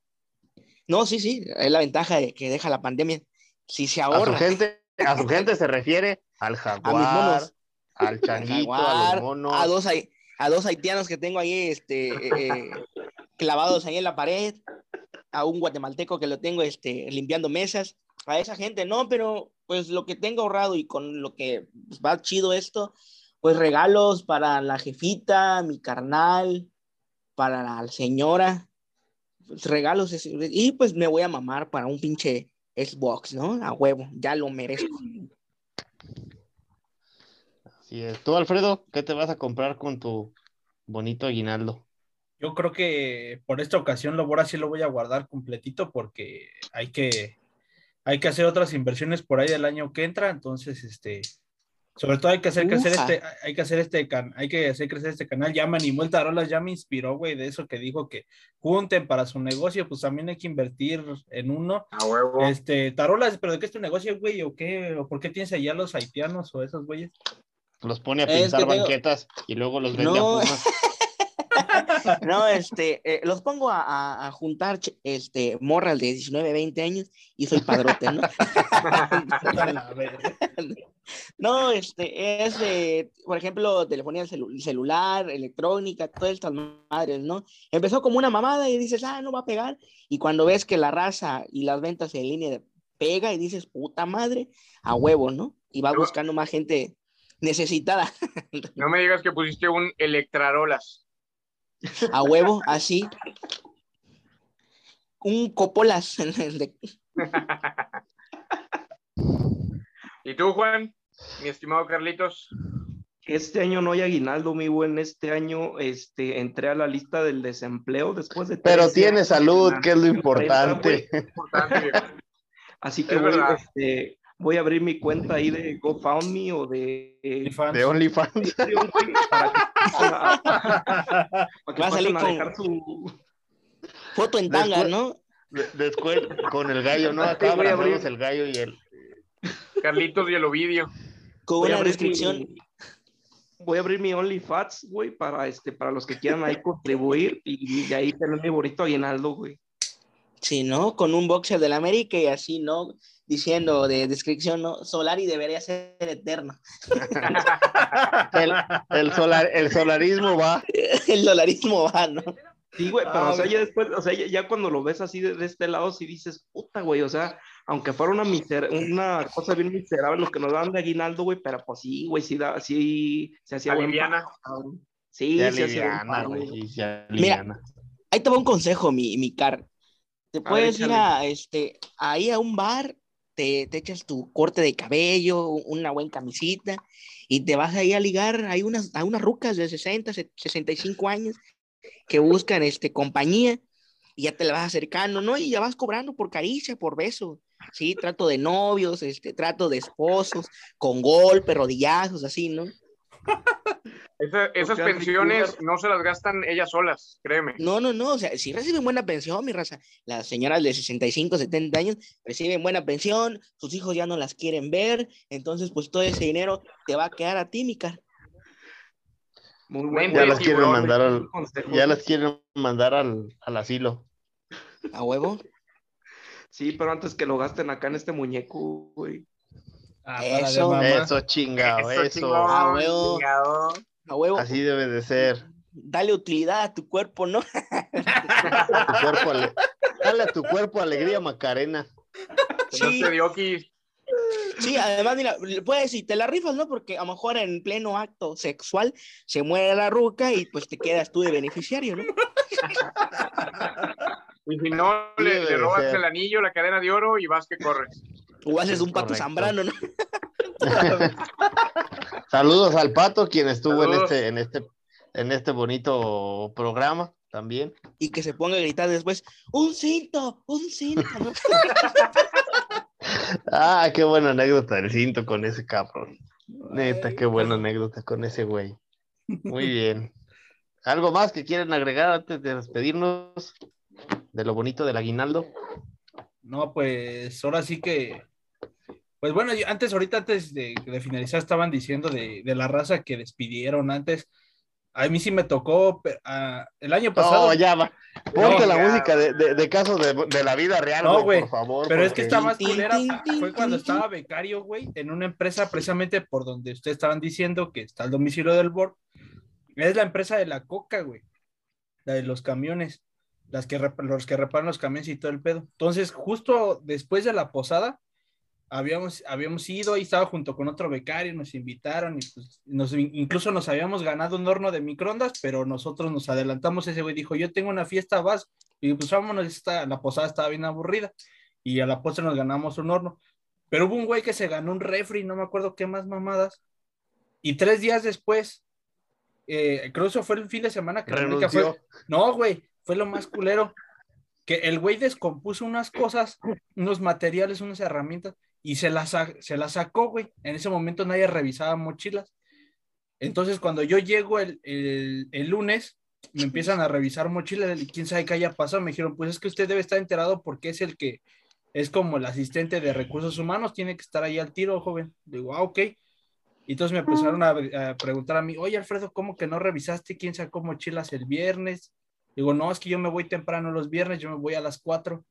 no, sí, sí, es la ventaja de que deja la pandemia. Si se A su ahorra gente, a su gente se refiere al jaguar, monos. al changuito, a jaguar, los monos. a dos, a dos haitianos que tengo ahí este, eh, eh, clavados ahí en la pared, a un guatemalteco que lo tengo este, limpiando mesas, a esa gente no, pero pues lo que tengo ahorrado y con lo que pues, va chido esto, pues regalos para la jefita, mi carnal, para la señora, pues, regalos y pues me voy a mamar para un pinche Xbox, ¿no? A huevo, ya lo merezco. Así es. Tú, Alfredo, ¿qué te vas a comprar con tu bonito aguinaldo? Yo creo que por esta ocasión lo ahora sí lo voy a guardar completito porque hay que, hay que hacer otras inversiones por ahí del año que entra, entonces este, sobre todo hay que hacer crecer este, hay que hacer este can, hay que hacer crecer este canal. Ya me animó el Tarolas, ya me inspiró, güey, de eso que dijo que junten para su negocio, pues también hay que invertir en uno. A huevo. Este, Tarolas, pero ¿de qué es tu negocio, güey? ¿O qué? ¿O por qué tienes allá los haitianos o esos güeyes? Los pone a Es pintar tengo- banquetas y luego los vende No. a Pumas. No, este, eh, los pongo a, a- a juntar este, morras de 19, 20 años y soy padrote, ¿no? No, este, es, de, por ejemplo, telefonía celu- celular, electrónica, todas estas madres, ¿no? Empezó como una mamada y dices, ah, no va a pegar. Y cuando ves que la raza y las ventas en línea pega y dices, puta madre, a huevo, ¿no? Y Pero- buscando más gente necesitada, No me digas que pusiste un Electrarolas. a huevo, así. Un copolas de- ¿Y tú, Juan? Mi estimado Carlitos. Este año no hay aguinaldo, mi buen. Este año este, entré a la lista del desempleo después de. Pero 13 tiene salud, que es lo importante. Así que Es voy, verdad. este, voy a abrir mi cuenta ahí de GoFundMe o de. eh, Fans. De OnlyFans. Para que a, salir con- su. foto en tanga, Después- ¿no? De- Después con el gallo, ¿no? Acá Sí, voy a abrir. abrazamos el gallo y el. Carlitos y el Ovidio. Con Voy una descripción. mi- voy a abrir mi OnlyFans, güey, para, este, para los que quieran ahí contribuir y de ahí tener mi bonito aguinaldo, güey. Sí, ¿no? Con un boxer del América y así, ¿no? Diciendo de descripción, ¿no? Solari debería ser eterno. El, el, solar, el solarismo va. El dolarismo va, ¿no? Sí, güey, pero Ah, o sea, güey. ya después, o sea, ya, ya cuando lo ves así de, de este lado, sí dices, puta, güey, o sea, aunque fuera una, miser una cosa bien miserable lo que nos daban de aguinaldo, güey, pero pues sí, güey, sí, da, sí se hacía cabrón. Sí, Se se hacía güey. güey. sí, se aliviana. Ahí te va un consejo, mi, mi car. Te puedes ir échale. a, este, ahí a un bar, te, te echas tu corte de cabello, una buena camisita, y te vas ahí a ligar hay unas, a unas rucas de 60, se- 65 años que buscan este, compañía, y ya te la vas acercando, ¿no? Y ya vas cobrando por caricia, por beso. Sí, trato de novios, este, trato de esposos, con golpe, rodillazos, así, ¿no? Esa- esas pensiones no se las gastan ellas solas, créeme. No, no, no, o sea, sí reciben buena pensión, mi raza. Las señoras de 65, 70 años reciben buena pensión, sus hijos ya no las quieren ver, entonces pues todo ese dinero te va a quedar a ti, mi car. Muy Ya buen Ya las quieren mandar al, ya las quieren mandar al, al asilo. A huevo. Sí, pero antes que lo gasten acá en este muñeco, güey. Ah, para de Eso. Eso chingado, Eso, eso. chingón, huevo. chingado. A huevo. Así debe de ser. Dale utilidad a tu cuerpo, ¿no? Tu cuerpo ale- Dale a tu cuerpo alegría, Macarena. Que no Sí. se dio aquí. Sí, además, mira, puedes y te la rifas, ¿no? Porque a lo mejor en pleno acto sexual se muere la ruca y pues te quedas tú de beneficiario, ¿no? Y si no, Sí, le, le robas ser. el anillo, la cadena de oro y vas que corres. O haces un pato Correcto. zambrano, ¿no? Saludos al pato, quien estuvo en este, en este, en este bonito programa. también. y que se ponga a gritar después, un cinto, un cinto. ¿no? Ah, qué buena anécdota del cinto con ese cabrón. Neta, qué buena anécdota con ese güey. Muy bien. ¿Algo más que quieren agregar antes de despedirnos de lo bonito del aguinaldo? No, pues ahora sí que. Pues bueno, yo- antes, ahorita antes de, de finalizar, estaban diciendo de, de la raza que despidieron antes. A mí sí me tocó ah, el año pasado. No, ya va. Ponte No, la ya. música de, de- de casos de, de la vida real, No, güey, por favor. Pero es que está más culera. Fue cuando estaba becario, güey, en una empresa precisamente por donde ustedes estaban diciendo que está el domicilio del board. Es la empresa de la coca, güey. La de los camiones. Las que, los que reparan los camiones y todo el pedo. Entonces, justo después de la posada, habíamos, habíamos ido y estaba junto con otro becario, nos invitaron y pues, nos, incluso nos habíamos ganado un horno de microondas, pero nosotros nos adelantamos. Ese güey dijo: Yo tengo una fiesta, vas. Y pues vámonos, esta, la posada estaba bien aburrida. Y a la postre nos ganamos un horno. Pero hubo un güey que se ganó un refri, no me acuerdo qué más mamadas. Y tres días después, eh, creo que eso fue el fin de semana que renunció. fue. No, güey, fue lo más culero. Que el güey descompuso unas cosas, unos materiales, unas herramientas, y se sa- se las sacó, güey. En ese momento nadie revisaba mochilas. Entonces, cuando yo llego el, el- lunes, me empiezan a revisar mochilas y quién sabe qué haya pasado. Me dijeron, pues es que usted debe estar enterado porque es el que es como el asistente de recursos humanos, tiene que estar ahí al tiro, joven. Digo, ah, ok. Y entonces me empezaron a, a preguntar a mí, oye, Alfredo, ¿cómo que no revisaste quién sacó mochilas el viernes? Digo, no, es que yo me voy temprano los viernes, yo me voy a las 4.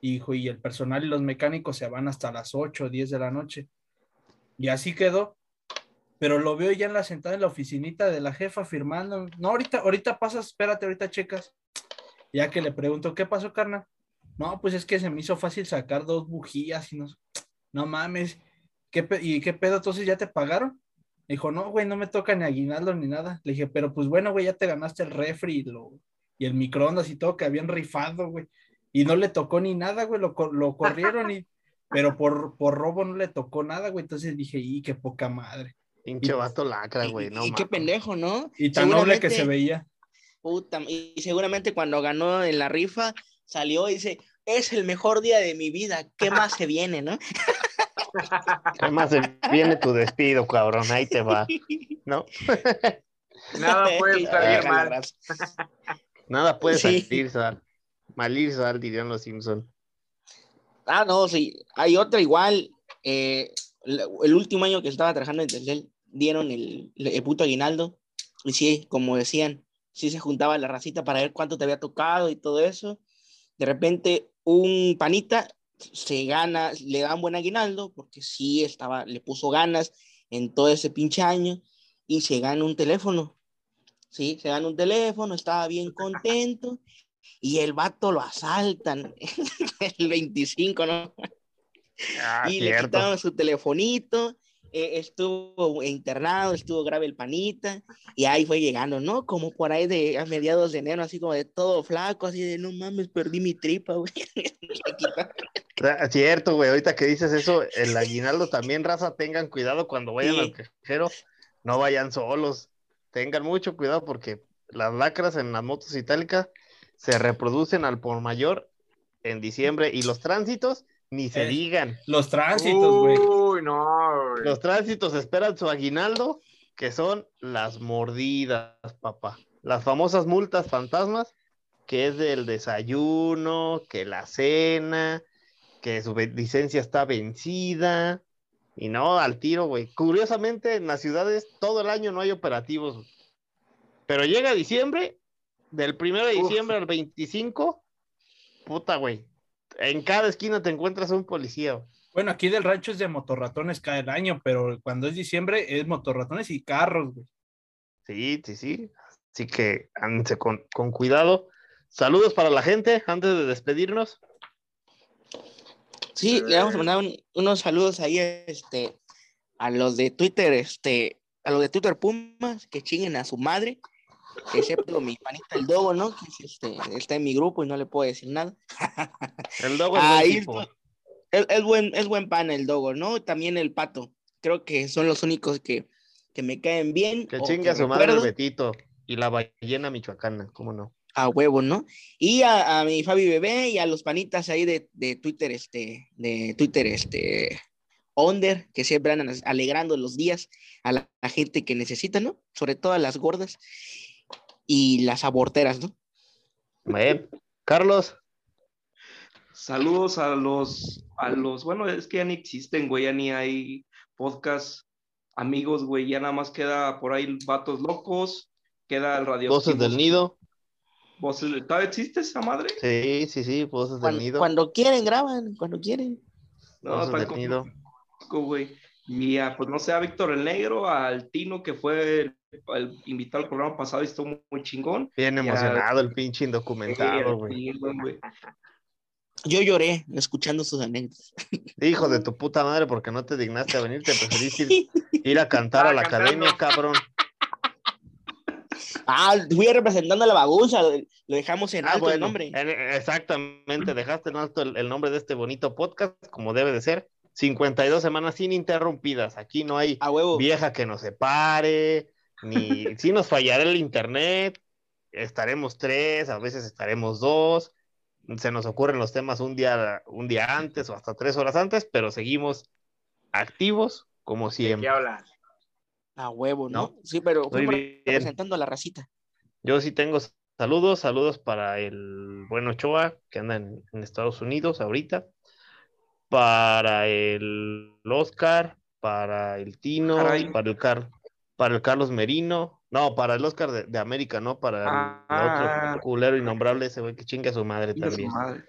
Dijo, y el personal y los mecánicos se van hasta las 8 o 10 de la noche. Y así quedó. Pero lo veo ya en la sentada en la oficinita de la jefa firmando. No, ahorita, ahorita pasas, espérate, ahorita checas. Ya que le pregunto, ¿qué pasó, carnal? No, pues es que se me hizo fácil sacar dos bujías y no, no mames. ¿Qué ¿Y qué pedo? Entonces ya te pagaron? Dijo, no, güey, no me toca ni aguinaldo ni nada. Le dije, pero pues bueno, güey, ya te ganaste el refri lo, y el microondas y todo que habían rifado, güey. Y no le tocó ni nada, güey, lo, lo corrieron y, pero por, por robo no le tocó nada, güey. Entonces dije, y qué poca madre. Pinche vato lacra, Y, güey. No, y qué pendejo, ¿no? Y tan noble que se veía. Puta, y seguramente cuando ganó en la rifa salió y dice, es el mejor día de mi vida, ¿qué más se viene, no? Además, se viene tu despido, cabrón. Ahí te va. ¿No? Nada puede salir mal. Nada puede Sí. salir sal. Malir sal, dirían los Simpson. Ah, no, sí. Hay otra igual. eh, el último año que estaba trabajando en Telcel, dieron el, el puto aguinaldo. Y sí, como decían, sí se juntaba la racita para ver cuánto te había tocado y todo eso. De repente, un panita se gana, le dan buen aguinaldo, porque sí estaba, le puso ganas en todo ese pinche año, y se gana un teléfono. Sí, se gana un teléfono, estaba bien contento, y el vato lo asaltan el 25, ¿no? Ah, y le cierto. quitaron su telefonito, eh, estuvo internado, estuvo grave el panita, y ahí fue llegando, ¿no? Como por ahí de a mediados de enero, así como de todo flaco, así de no mames, perdí mi tripa, güey. Le Cierto, güey. Ahorita que dices eso, el aguinaldo también, raza, tengan cuidado cuando vayan Sí. al cajero. No vayan solos. Tengan mucho cuidado porque las lacras en las motos itálicas se reproducen al por mayor en diciembre y los tránsitos ni se Eh, digan. Los tránsitos, güey. Uy, no, güey. Los tránsitos esperan su aguinaldo, que son las mordidas, papá. Las famosas multas fantasmas, que es del desayuno, que la cena, que su licencia está vencida. Y no, al tiro, güey. Curiosamente, en las ciudades todo el año no hay operativos. Pero llega diciembre, del 1 de Uf. diciembre al 25, puta, güey. En cada esquina te encuentras un policía. Bueno, aquí del rancho es de motorratones cada el año, pero cuando es diciembre es motorratones y carros, güey. Sí, sí, sí. Así que ándense con, con cuidado. Saludos para la gente antes de despedirnos. Sí, le vamos a mandar un- unos saludos ahí este, a los de Twitter, este, a los de Twitter Pumas, que chinguen a su madre, excepto mi panita el Dogo, ¿no? Que es, este, está en mi grupo y no le puedo decir nada. El dogo es buen tipo. Es, es buen, es buen pan el Dogo, ¿no? También el Pato. Creo que son los únicos que, que me caen bien. Que chinga su madre el. Betito y la ballena michoacana, ¿cómo no? A huevo, ¿no? Y a, a mi Fabi Bebé y a los panitas ahí de, de Twitter, este, de Twitter, este, Onder, que siempre andan alegrando los días a la, la gente que necesita, ¿no? Sobre todo a las gordas y las aborteras, ¿no? Carlos, Saludos a los, a los, bueno, es que ya ni existen, güey, ya ni hay podcast amigos, güey, ya nada más queda por ahí Vatos Locos, queda el Radio. voces del nido. Voces del- ¿Todavía existe esa madre? Sí, sí, sí, voces del nido. cuando quieren, graban, cuando quieren. No, Voces del como- nido. güey. Y a, pues no sé, a Víctor el Negro, al Tino, que fue el, el invitado al programa pasado y estuvo muy, muy chingón. Bien emocionado el pinche indocumentado, güey. Yo lloré escuchando sus anécdotas. Hijo de tu puta madre, porque no te dignaste a venir, te preferiste ir, ir a cantar a la academia, cabrón. Ah, fui representando a la bagunza, lo, dejamos en Ah, alto el nombre. en- exactamente, dejaste en alto el, el nombre de este bonito podcast, como debe de ser. 52 semanas ininterrumpidas. Aquí no hay A huevo. vieja que nos separe, ni si nos fallará el internet, estaremos tres, a veces estaremos dos. Se nos ocurren los temas un día, un día antes o hasta tres horas antes, pero seguimos activos como ¿De siempre. qué hablas? A huevo, ¿no? No. Sí, pero representando a la racita. Yo sí tengo saludos, saludos para el buen Ochoa, que anda en, en Estados Unidos ahorita, para el Oscar, para el Tino, Caray. para el, Car- para el Carlos Merino, no, para el Oscar de, de América, no, para el, Ah. otro culero innombrable, ese güey que chingue a su madre Chinga su también. madre.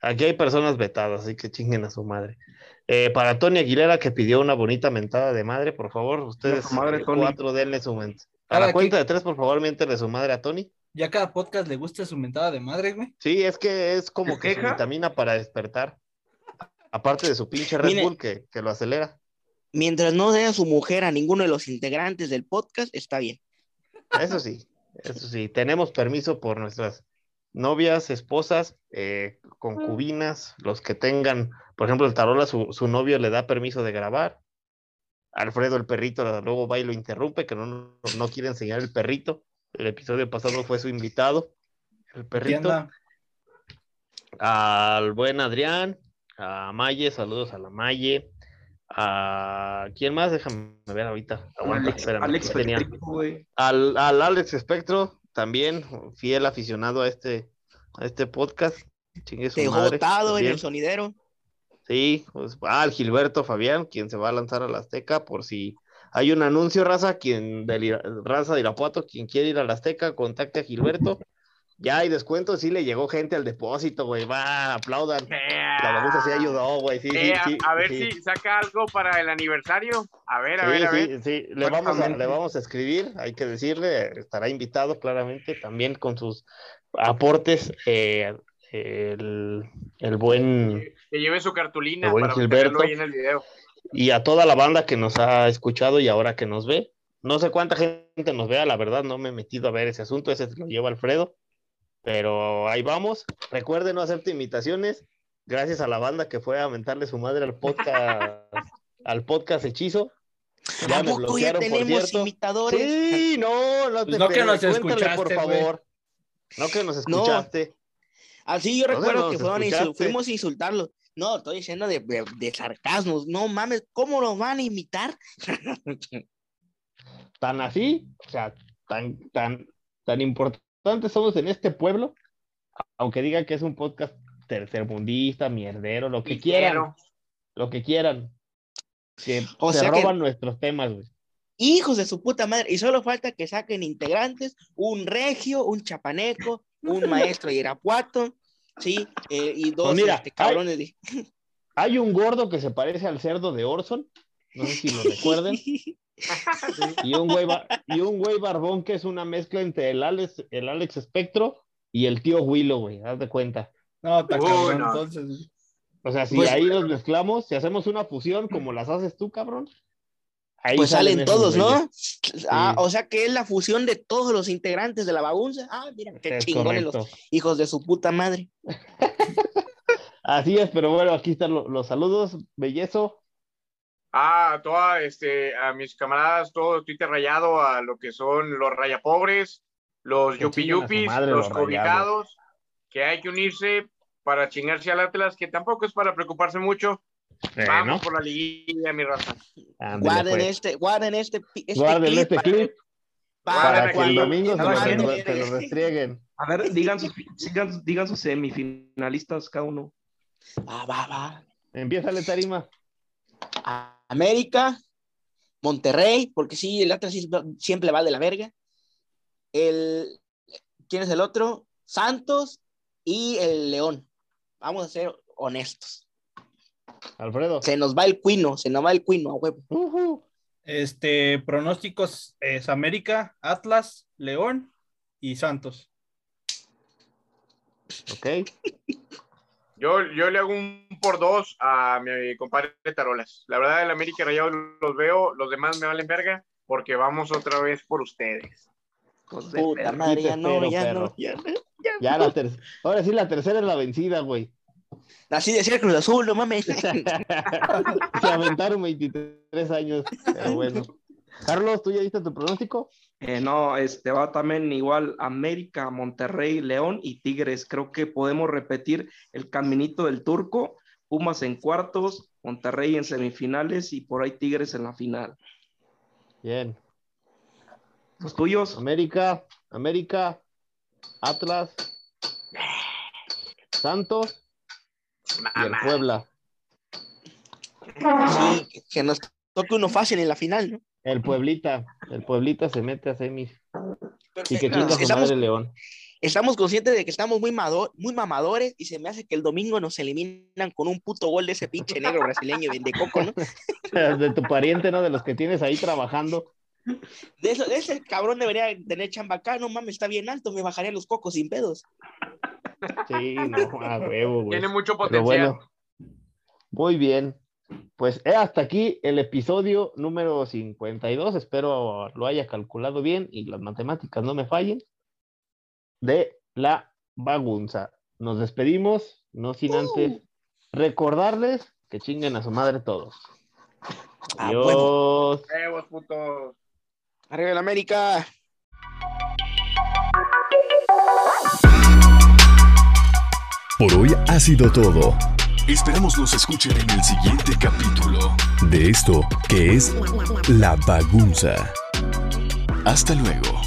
Aquí hay personas vetadas, así que chinguen a su madre. Eh, para Tony Aguilera, que pidió una bonita mentada de madre, por favor, ustedes madre, cuatro denle su ment- A la cuenta de tres, por favor, miéntele su madre a Tony. Ya cada podcast le gusta su mentada de madre, güey. Sí, es que es como ¿Se que su vitamina para despertar. Aparte de su pinche Red Mire. Bull que, que lo acelera. Mientras no dé a su mujer a ninguno de los integrantes del podcast, está bien. Eso sí, eso sí. Tenemos permiso por nuestras novias, esposas, eh, concubinas, los que tengan, por ejemplo, el Tarola, su, su novio le da permiso de grabar. Alfredo, el perrito, luego va y lo interrumpe, que no, no, no quiere enseñar el perrito. El episodio pasado fue su invitado, el perrito. al buen Adrián, a Maye, saludos a la Maye, a quién más, déjame ver ahorita, aguanta, Alex, espérame, Alex ya tenía. Petrico, güey. al, al Alex Espectro, también fiel aficionado a este, a este podcast, chingue su madre, votado en el sonidero. Sí, pues ah, al Gilberto Fabián, quien se va a lanzar a la Azteca por si hay un anuncio, raza, quien del raza de Irapuato, quien quiere ir a la Azteca, contacte a Gilberto. Ya hay descuento, sí le llegó gente al depósito, güey, va, aplaudan. La bagunza sí ayudó, güey, sí, sí, a- sí. a, ver sí. si saca algo para el aniversario. A ver, a Sí, ver, a ver. sí, le vamos, a, le vamos a escribir, hay que decirle, estará invitado claramente también con sus aportes, eh, el, el buen, Que lleve su cartulina para Gilberto. ahí en el video. y a toda la banda que nos ha escuchado y ahora que nos ve. No sé cuánta gente nos vea, la verdad, no me he metido a ver ese asunto, ese lo lleva Alfredo, pero ahí vamos. Recuerden, no acepte invitaciones, gracias a la banda que fue a mentarle su madre al podcast, al podcast hechizo. Ya ¿A me poco ya bloquearon, por tenemos cierto. imitadores? Sí, no, no te no que nos por escuchaste, güey. favor. No que nos No. escuchaste. Así yo ¿Dónde recuerdo que fueron a insu- fuimos a insultarlos. No, estoy diciendo de, de, de sarcasmos. No mames, ¿cómo nos van a imitar? Tan así, o sea, tan, tan, tan importantes somos en este pueblo, aunque digan que es un podcast tercermundista, mierdero, lo que Y quieran, quiero. lo que quieran. Que O se sea que- roban nuestros temas, güey. Hijos de su puta madre. Y solo falta que saquen integrantes, un regio, un chapaneco, un maestro de Irapuato, sí, eh, y dos Pues mira, este, cabrones de... Hay un gordo que se parece al cerdo de Orson, no sé si lo recuerden, y un güey, y un güey barbón que es una mezcla entre el Alex, el Alex Espectro y el tío Willow, güey, haz de cuenta. No, está Uy, cabrón, no. entonces. O sea, si Pues- ahí los mezclamos, si hacemos una fusión como las haces tú, cabrón. ahí Pues salen todos. ¿no? Ah, o sea que es la fusión de todos los integrantes de la bagunza. Ah, mira, qué Es chingones los hijos de su puta madre. Así es, pero bueno, aquí están lo- los saludos, bellezo. Ah, a toda, este, a mis camaradas, todo Twitter rayado, a lo que son los rayapobres, los yupi a yupis, madre los los cobijados, que hay que unirse para chingarse al Atlas, que tampoco es para preocuparse mucho. Vamos por la liguilla, mi raza. Guarden pues. este, guarden este, pi- este Guarden clip este para- clip para, para que el cuando- domingo se lo, se lo restrieguen. A ver, digan sus, digan, digan sus semifinalistas cada uno. Va, va, va. Empieza tarima. A- América, Monterrey, porque sí, el Atlas siempre va de la verga. El, ¿Quién es el otro? Santos y el León. Vamos a ser honestos. Alfredo. Se nos va el cuino, se nos va el cuino a huevo. Este, pronósticos es América, Atlas, León y Santos. Ok. Yo, yo le hago un por dos a mi compadre Tarolas. La verdad, el América Rayado los veo, los demás me valen verga, porque vamos otra vez por ustedes. De Puta madre, ya no, ya perro. no, ya no. Ya la ter- Ahora sí, la tercera es la vencida, güey. Así decía el Cruz Azul, no mames. Se aventaron 23 años, pero bueno. Carlos, ¿tú ya diste tu pronóstico? Eh, no, este va también igual América, Monterrey, León y Tigres. Creo que podemos repetir el caminito del turco, Pumas en cuartos, Monterrey en semifinales y por ahí Tigres en la final. Bien. ¿Los tuyos? América, América, Atlas, Santos y el. Puebla. Sí, que- que nos toque uno fácil en la final, ¿no? El Pueblita. El Pueblita se mete a semis. Y que Perfecto. chinga su estamos, madre León. estamos conscientes de que estamos muy, mado- muy mamadores y se me hace que el domingo nos eliminan con un puto gol de ese pinche negro brasileño de, de Coco, ¿no? De tu pariente, ¿no? De los que tienes ahí trabajando. De, eso, de ese cabrón debería tener chamba acá, no mames, está bien alto, me bajaría los cocos sin pedos. Sí, no, a huevo, güey. Tiene mucho Pero potencial. bueno, muy bien. Pues he hasta aquí el episodio número 52. Espero lo haya calculado bien y las matemáticas no me fallen. De la bagunza. Nos despedimos, no sin antes recordarles que chinguen a su madre todos. Ah. Adiós. Putos. Arriba el América. Por hoy ha sido todo. Esperamos nos escuchen en el siguiente capítulo de esto que es La Bagunza. Hasta luego.